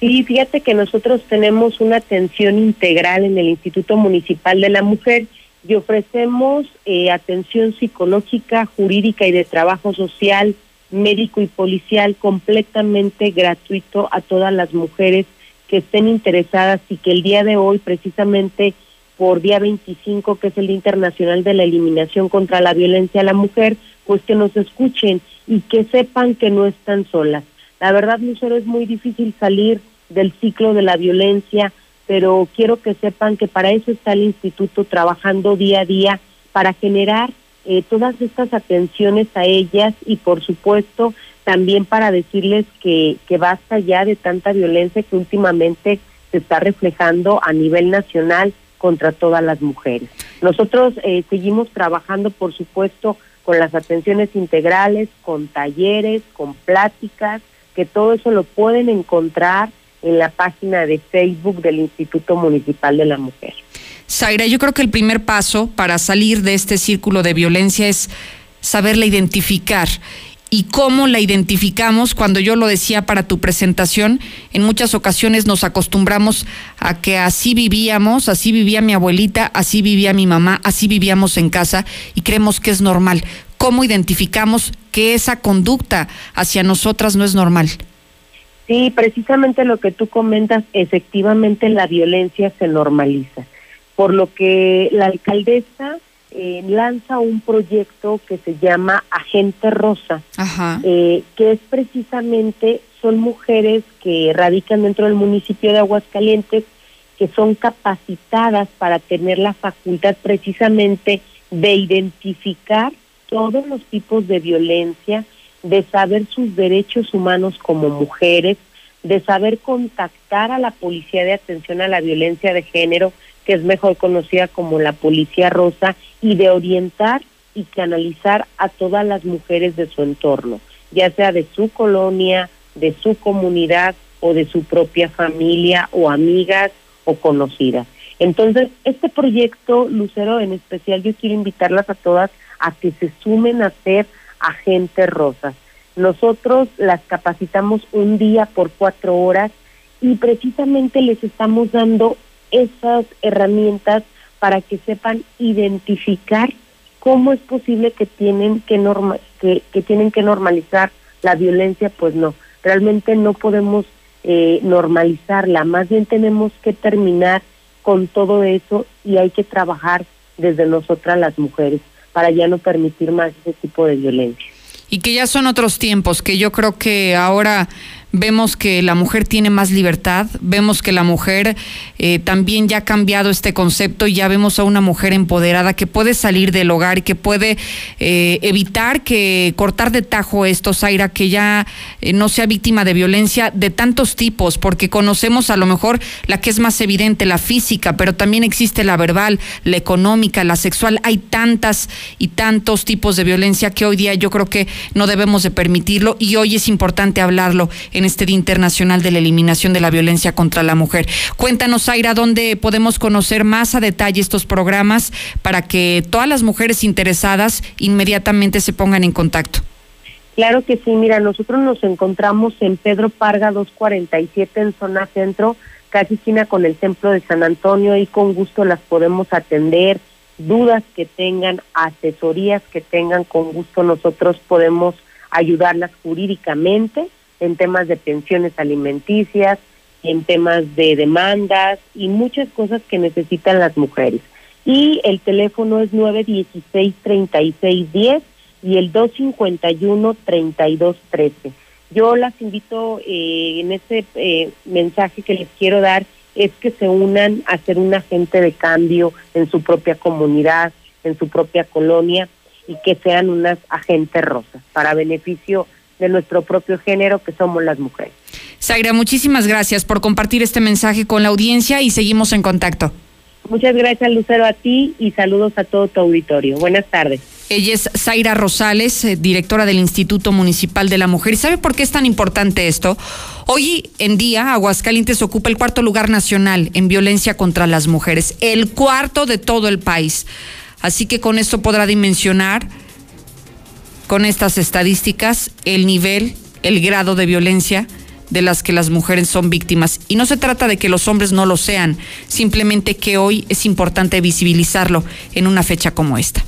Sí, fíjate que nosotros tenemos una atención integral en el Instituto Municipal de la Mujer y ofrecemos eh, atención psicológica, jurídica y de trabajo social, médico y policial completamente gratuito a todas las mujeres que estén interesadas y que el día de hoy, precisamente por día 25, que es el Día Internacional de la Eliminación contra la Violencia a la Mujer, pues que nos escuchen y que sepan que no están solas. La verdad, Lucero, es muy difícil salir del ciclo de la violencia, pero quiero que sepan que para eso está el instituto trabajando día a día para generar eh, todas estas atenciones a ellas y por supuesto también para decirles que, que basta ya de tanta violencia que últimamente se está reflejando a nivel nacional contra todas las mujeres. Nosotros eh, seguimos trabajando, por supuesto, con las atenciones integrales, con talleres, con pláticas, que todo eso lo pueden encontrar en la página de Facebook del Instituto Municipal de la Mujer. Zaira, yo creo que el primer paso para salir de este círculo de violencia es saberla identificar. ¿Y cómo la identificamos? Cuando yo lo decía para tu presentación, en muchas ocasiones nos acostumbramos a que así vivíamos, así vivía mi abuelita, así vivía mi mamá, así vivíamos en casa y creemos que es normal. ¿Cómo identificamos que esa conducta hacia nosotras no es normal? Sí, precisamente lo que tú comentas, efectivamente la violencia se normaliza, por lo que la alcaldesa eh, lanza un proyecto que se llama Agente Rosa, eh, que es precisamente, son mujeres que radican dentro del municipio de Aguascalientes, que son capacitadas para tener la facultad precisamente de identificar todos los tipos de violencia, de saber sus derechos humanos como mujeres, de saber contactar a la Policía de Atención a la Violencia de Género, que es mejor conocida como la Policía Rosa, y de orientar y canalizar a todas las mujeres de su entorno, ya sea de su colonia, de su comunidad o de su propia familia o amigas o conocidas. Entonces, este proyecto, Lucero, en especial, yo quiero invitarlas a todas a que se sumen a ser agentes rosas. Nosotros las capacitamos un día por cuatro horas y precisamente les estamos dando esas herramientas para que sepan identificar cómo es posible que tienen que, norma que, tienen que normalizar la violencia, pues no, realmente no podemos eh, normalizarla, más bien tenemos que terminar con todo eso y hay que trabajar desde nosotras las mujeres para ya no permitir más ese tipo de violencia. Y que ya son otros tiempos, que yo creo que ahora vemos que la mujer tiene más libertad, vemos que la mujer eh, también ya ha cambiado este concepto y ya vemos a una mujer empoderada que puede salir del hogar y que puede eh, evitar que cortar de tajo esto, Zaira, que ya eh, no sea víctima de violencia de tantos tipos, porque conocemos a lo mejor la que es más evidente, la física, pero también existe la verbal, la económica, la sexual, hay tantas y tantos tipos de violencia que hoy día yo creo que no debemos de permitirlo y hoy es importante hablarlo este Día Internacional de la Eliminación de la Violencia contra la Mujer. Cuéntanos, Aira, dónde podemos conocer más a detalle estos programas para que todas las mujeres interesadas inmediatamente se pongan en contacto. Claro que sí, mira, nosotros nos encontramos en Pedro Parga 247 en zona centro, casi esquina con el Templo de San Antonio y con gusto las podemos atender, dudas que tengan, asesorías que tengan, con gusto nosotros podemos ayudarlas jurídicamente en temas de pensiones alimenticias, en temas de demandas y muchas cosas que necesitan las mujeres. Y el teléfono es 916-3610 y el 251-3213. Yo las invito eh, en ese eh, mensaje que les quiero dar es que se unan a ser un agente de cambio en su propia comunidad, en su propia colonia y que sean unas agentes rosas para beneficio de nuestro propio género que somos las mujeres. Zaira, muchísimas gracias por compartir este mensaje con la audiencia y seguimos en contacto. Muchas gracias Lucero a ti y saludos a todo tu auditorio. Buenas tardes. Ella es Zaira Rosales, eh, directora del Instituto Municipal de la Mujer. ¿Y sabe por qué es tan importante esto? Hoy en día, Aguascalientes ocupa el cuarto lugar nacional en violencia contra las mujeres, el cuarto de todo el país. Así que con esto podrá dimensionar, con estas estadísticas, el nivel, el grado de violencia de las que las mujeres son víctimas. Y no se trata de que los hombres no lo sean, simplemente que hoy es importante visibilizarlo en una fecha como esta.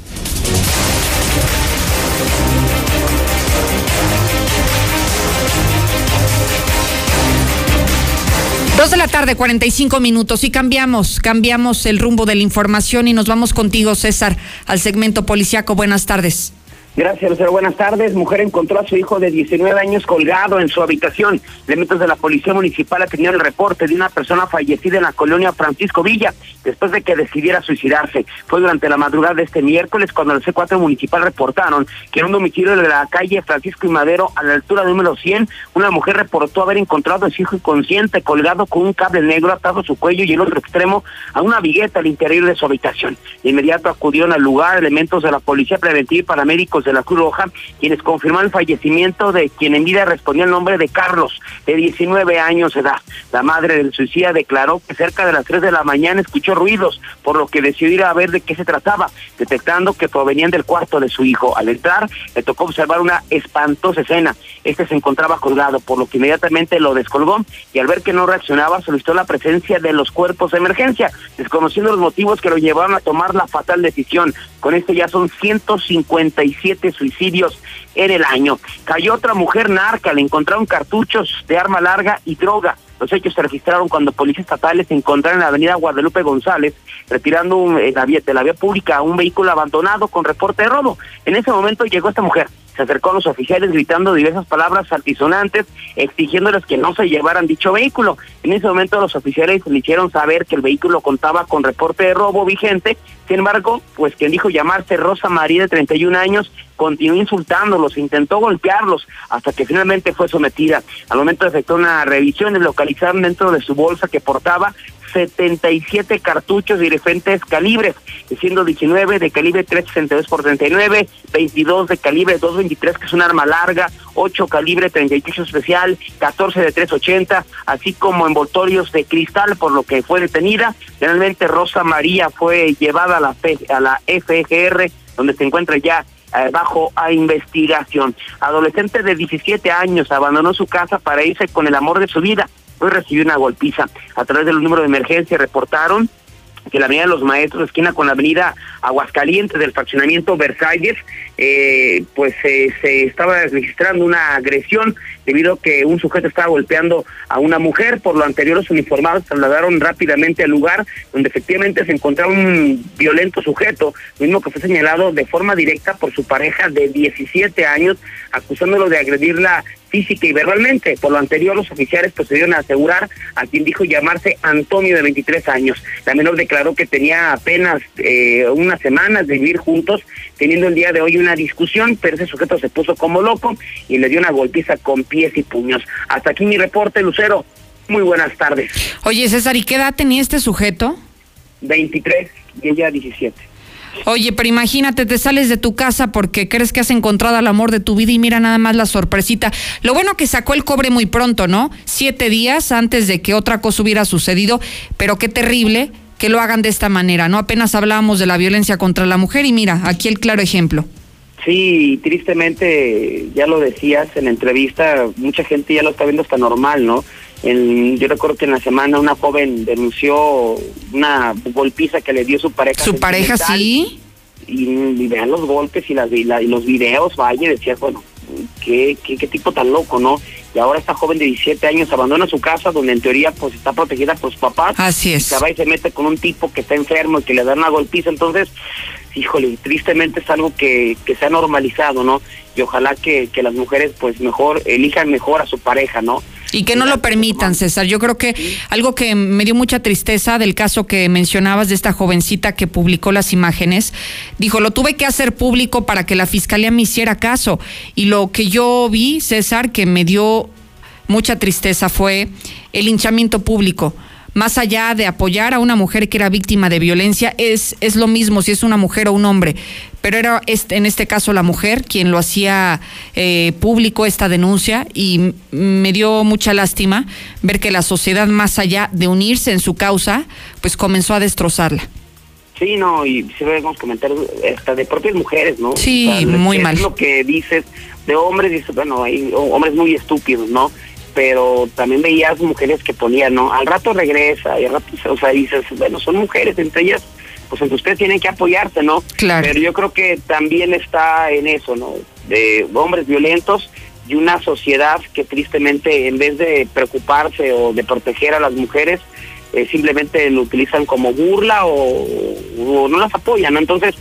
Dos de la tarde, 45 minutos y cambiamos, cambiamos el rumbo de la información y nos vamos contigo, César, al segmento policiaco. Buenas tardes. Gracias, Lucero. Buenas tardes. Mujer encontró a su hijo de 19 años colgado en su habitación. Elementos de la Policía Municipal atendieron el reporte de una persona fallecida en la colonia Francisco Villa después de que decidiera suicidarse. Fue durante la madrugada de este miércoles cuando el C4 Municipal reportaron que en un domicilio de la calle Francisco y Madero, a la altura número 100, una mujer reportó haber encontrado a su hijo inconsciente colgado con un cable negro atado a su cuello y el otro extremo a una vigueta al interior de su habitación. De inmediato acudieron al lugar elementos de la Policía Preventiva y paramédicos de la Cruz Roja, quienes confirmaron el fallecimiento de quien en vida respondió el nombre de Carlos, de 19 años de edad. La madre del suicida declaró que cerca de las 3 de la mañana escuchó ruidos, por lo que decidió ir a ver de qué se trataba, detectando que provenían del cuarto de su hijo. Al entrar, le tocó observar una espantosa escena. Este se encontraba colgado, por lo que inmediatamente lo descolgó y al ver que no reaccionaba, solicitó la presencia de los cuerpos de emergencia, desconociendo los motivos que lo llevaron a tomar la fatal decisión. Con esto ya son 157 suicidios en el año. Cayó otra mujer narca, le encontraron cartuchos de arma larga y droga. Los hechos se registraron cuando policías estatales se encontraron en la avenida Guadalupe González, retirando de la vía pública un vehículo abandonado con reporte de robo. En ese momento llegó esta mujer, se acercó a los oficiales gritando diversas palabras altisonantes, exigiéndoles que no se llevaran dicho vehículo. En ese momento los oficiales le hicieron saber que el vehículo contaba con reporte de robo vigente, sin embargo, pues quien dijo llamarse Rosa María de 31 años continuó insultándolos, intentó golpearlos hasta que finalmente fue sometida. Al momento de efectuar una revisión, localizaron dentro de su bolsa que portaba 77 cartuchos de diferentes calibres, siendo 19 de calibre 362 por 39, 22 de calibre 223 que es un arma larga, 8 calibre 38 especial, 14 de 380, así como envoltorios de cristal por lo que fue detenida. Finalmente Rosa María fue llevada a la, a la FGR donde se encuentra ya eh, bajo a investigación. Adolescente de 17 años abandonó su casa para irse con el amor de su vida recibió una golpiza. A través del número de emergencia reportaron que la avenida de los Maestros, esquina con la avenida Aguascalientes del fraccionamiento Versalles, eh, pues eh, se estaba registrando una agresión debido a que un sujeto estaba golpeando a una mujer. Por lo anterior, los uniformados trasladaron rápidamente al lugar donde efectivamente se encontraba un violento sujeto, mismo que fue señalado de forma directa por su pareja de 17 años, acusándolo de agredirla física y verbalmente. Por lo anterior, los oficiales procedieron a asegurar a quien dijo llamarse Antonio de 23 años. La menor declaró que tenía apenas eh, unas semanas de vivir juntos, teniendo el día de hoy una discusión, pero ese sujeto se puso como loco y le dio una golpiza con pies y puños. Hasta aquí mi reporte, Lucero. Muy buenas tardes. Oye, César, ¿y qué edad tenía este sujeto? 23 y ella 17. Oye, pero imagínate, te sales de tu casa porque crees que has encontrado al amor de tu vida y mira nada más la sorpresita. Lo bueno que sacó el cobre muy pronto, ¿no? Siete días antes de que otra cosa hubiera sucedido, pero qué terrible que lo hagan de esta manera, ¿no? Apenas hablábamos de la violencia contra la mujer y mira, aquí el claro ejemplo. Sí, tristemente, ya lo decías en la entrevista, mucha gente ya lo está viendo hasta normal, ¿no? Yo recuerdo que en la semana una joven denunció una golpiza que le dio su pareja. ¿Su pareja sí? Y, vean los golpes y, las, y, los videos, vaya, decía, bueno, ¿qué, qué, qué tipo tan loco, ¿no? Y ahora esta joven de 17 años abandona su casa donde en teoría pues está protegida por sus papás. Así es. Y se va y se mete con un tipo que está enfermo y que le da una golpiza. Entonces, híjole, tristemente es algo que, que se ha normalizado, ¿no? Y ojalá que, que las mujeres pues mejor elijan mejor a su pareja, ¿no? Y que no lo permitan, César. Yo creo que algo que me dio mucha tristeza del caso que mencionabas de esta jovencita que publicó las imágenes, dijo, lo tuve que hacer público para que la fiscalía me hiciera caso. Y lo que yo vi, César, que me dio mucha tristeza fue el hinchamiento público más allá de apoyar a una mujer que era víctima de violencia, es, es lo mismo si es una mujer o un hombre. Pero era este, en este caso la mujer quien lo hacía eh, público esta denuncia y me dio mucha lástima ver que la sociedad, más allá de unirse en su causa, pues comenzó a destrozarla. Sí, no, y si vemos comentarios hasta de propias mujeres, ¿no? Sí, muy mal. lo que dices de hombres, dices, bueno, hay hombres muy estúpidos, ¿no? pero también veías mujeres que ponían, ¿no? Al rato regresa, y al rato, o sea, dices, bueno, son mujeres, entre ellas, pues entre ustedes tienen que apoyarse, ¿no? Claro. Pero yo creo que también está en eso, ¿no? De hombres violentos y una sociedad que tristemente, en vez de preocuparse o de proteger a las mujeres, eh, simplemente lo utilizan como burla o, no las apoyan, ¿no? Entonces,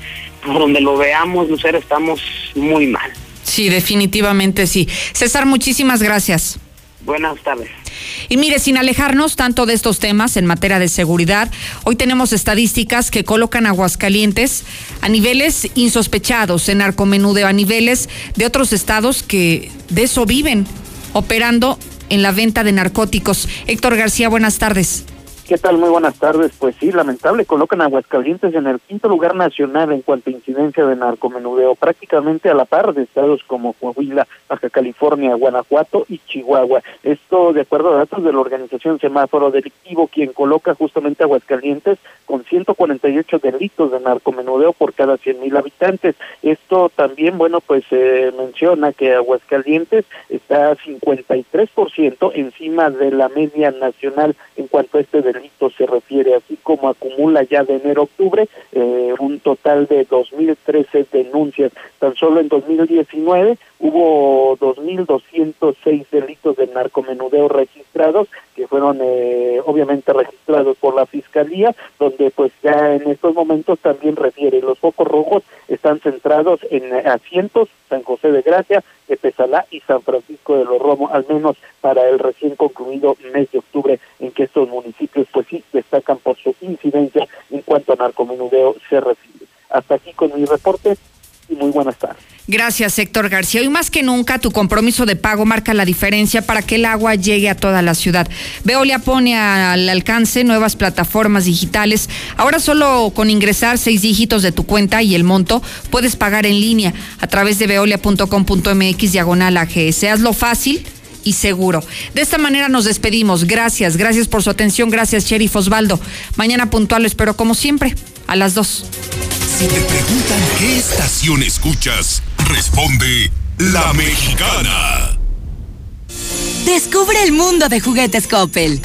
por donde lo veamos, Lucero, estamos muy mal. Sí, definitivamente sí. César, muchísimas gracias. Buenas tardes. Y mire, sin alejarnos tanto de estos temas en materia de seguridad, hoy tenemos estadísticas que colocan Aguascalientes a niveles insospechados en narcomenudeo, a niveles de otros estados que de eso viven, operando en la venta de narcóticos. Héctor García, buenas tardes. ¿Qué tal? Muy buenas tardes. Pues sí, lamentable, colocan a Aguascalientes en el quinto lugar nacional en cuanto a incidencia de narcomenudeo, prácticamente a la par de estados como Coahuila, Baja California, Guanajuato y Chihuahua. Esto de acuerdo a datos de la organización Semáforo Delictivo, quien coloca justamente Aguascalientes con 148 delitos de narcomenudeo por cada 100 mil habitantes. Esto también, bueno, pues se menciona que Aguascalientes está 53% encima de la media nacional en cuanto a este delito se refiere, así como acumula ya de enero a octubre eh, un total de 2.013 denuncias. Tan solo en 2019 hubo 2.206 delitos de narcomenudeo registrados, que fueron eh, obviamente registrados por la Fiscalía, donde pues ya en estos momentos también refiere, los focos rojos están centrados en asientos, San José de Gracia, Epezalá y San Francisco de los Romos, al menos para el recién concluido mes de octubre, en que estos municipios pues sí destacan por su incidencia en cuanto a narcomenudeo se refiere. Hasta aquí con mi reporte muy buenas tardes. Gracias, Héctor García. Hoy más que nunca, tu compromiso de pago marca la diferencia para que el agua llegue a toda la ciudad. Veolia pone al alcance nuevas plataformas digitales. Ahora solo con ingresar seis dígitos de tu cuenta y el monto, puedes pagar en línea a través de veolia.com.mx diagonal AGS. Hazlo fácil y seguro. De esta manera nos despedimos. Gracias, gracias por su atención. Gracias, Sheriff Osvaldo. Mañana puntual lo espero como siempre, a las dos. Si te preguntan qué estación escuchas, responde La Mexicana. Descubre el mundo de juguetes Coppel.